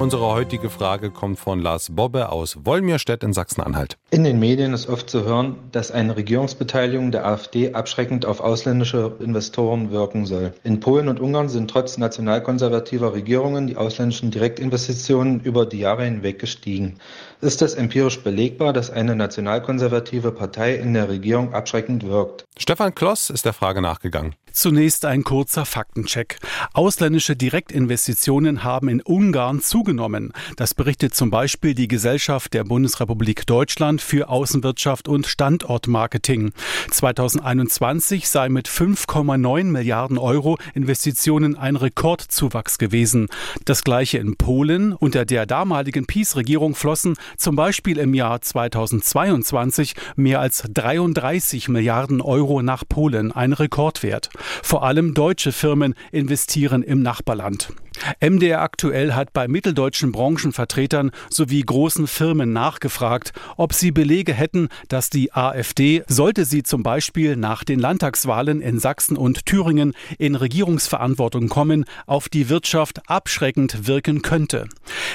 Unsere heutige Frage kommt von Lars Bobbe aus Wolmirstedt in Sachsen-Anhalt. In den Medien ist oft zu hören, dass eine Regierungsbeteiligung der AfD abschreckend auf ausländische Investoren wirken soll. In Polen und Ungarn sind trotz nationalkonservativer Regierungen die ausländischen Direktinvestitionen über die Jahre hinweg gestiegen. Ist es empirisch belegbar, dass eine nationalkonservative Partei in der Regierung abschreckend wirkt? Stefan Kloss ist der Frage nachgegangen. Zunächst ein kurzer Faktencheck. Ausländische Direktinvestitionen haben in Ungarn zugenommen. Das berichtet zum Beispiel die Gesellschaft der Bundesrepublik Deutschland für Außenwirtschaft und Standortmarketing. 2021 sei mit 5,9 Milliarden Euro Investitionen ein Rekordzuwachs gewesen. Das gleiche in Polen. Unter der damaligen PiS-Regierung flossen zum Beispiel im Jahr 2022 mehr als 33 Milliarden Euro nach Polen, ein Rekordwert. Vor allem deutsche Firmen investieren im Nachbarland. MDR aktuell hat bei mitteldeutschen Branchenvertretern sowie großen Firmen nachgefragt, ob sie Belege hätten, dass die AfD, sollte sie zum Beispiel nach den Landtagswahlen in Sachsen und Thüringen in Regierungsverantwortung kommen, auf die Wirtschaft abschreckend wirken könnte.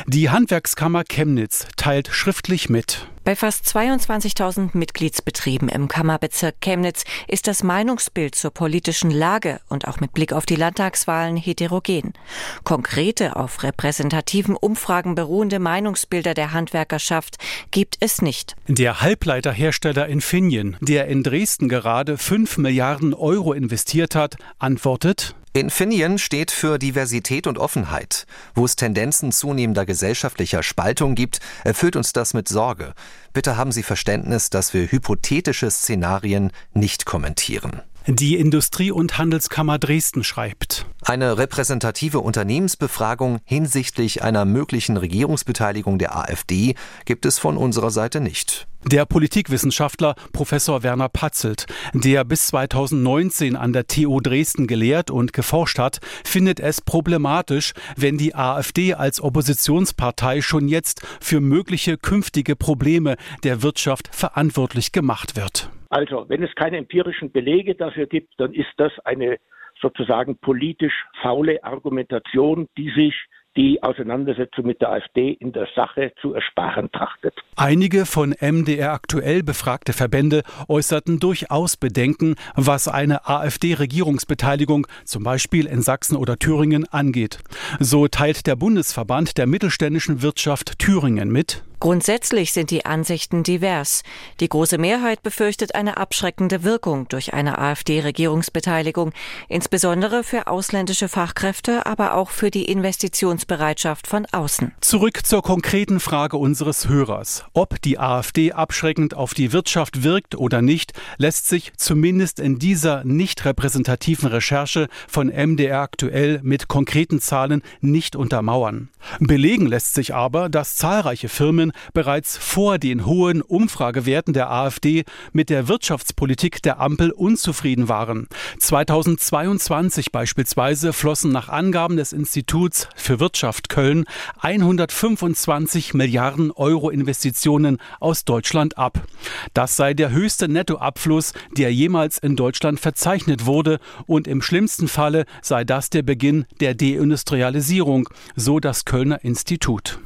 Die Handwerkskammer Chemnitz teilt schriftlich mit. Bei fast 22.000 Mitgliedsbetrieben im Kammerbezirk Chemnitz ist das Meinungsbild zur politischen Lage und auch mit Blick auf die Landtagswahlen heterogen. Konkrete, auf repräsentativen Umfragen beruhende Meinungsbilder der Handwerkerschaft gibt es nicht. Der Halbleiterhersteller Infineon, der in Dresden gerade 5 Milliarden Euro investiert hat, antwortet, Infineon steht für Diversität und Offenheit. Wo es Tendenzen zunehmender gesellschaftlicher Spaltung gibt, erfüllt uns das mit Sorge. Bitte haben Sie Verständnis, dass wir hypothetische Szenarien nicht kommentieren. Die Industrie- und Handelskammer Dresden schreibt. Eine repräsentative Unternehmensbefragung hinsichtlich einer möglichen Regierungsbeteiligung der AfD gibt es von unserer Seite nicht. Der Politikwissenschaftler Professor Werner Patzelt, der bis 2019 an der TU Dresden gelehrt und geforscht hat, findet es problematisch, wenn die AfD als Oppositionspartei schon jetzt für mögliche künftige Probleme der Wirtschaft verantwortlich gemacht wird. Also, wenn es keine empirischen Belege dafür gibt, dann ist das eine sozusagen politisch faule Argumentation, die sich die Auseinandersetzung mit der AfD in der Sache zu ersparen trachtet. Einige von MDR aktuell befragte Verbände äußerten durchaus Bedenken, was eine AfD-Regierungsbeteiligung zum Beispiel in Sachsen oder Thüringen angeht. So teilt der Bundesverband der mittelständischen Wirtschaft Thüringen mit. Grundsätzlich sind die Ansichten divers. Die große Mehrheit befürchtet eine abschreckende Wirkung durch eine AfD-Regierungsbeteiligung, insbesondere für ausländische Fachkräfte, aber auch für die Investitionsbereitschaft von außen. Zurück zur konkreten Frage unseres Hörers. Ob die AfD abschreckend auf die Wirtschaft wirkt oder nicht, lässt sich zumindest in dieser nicht repräsentativen Recherche von MDR aktuell mit konkreten Zahlen nicht untermauern. Belegen lässt sich aber, dass zahlreiche Firmen bereits vor den hohen Umfragewerten der AfD mit der Wirtschaftspolitik der Ampel unzufrieden waren. 2022 beispielsweise flossen nach Angaben des Instituts für Wirtschaft Köln 125 Milliarden Euro Investitionen aus Deutschland ab. Das sei der höchste Nettoabfluss, der jemals in Deutschland verzeichnet wurde und im schlimmsten Falle sei das der Beginn der Deindustrialisierung, so das Kölner Institut.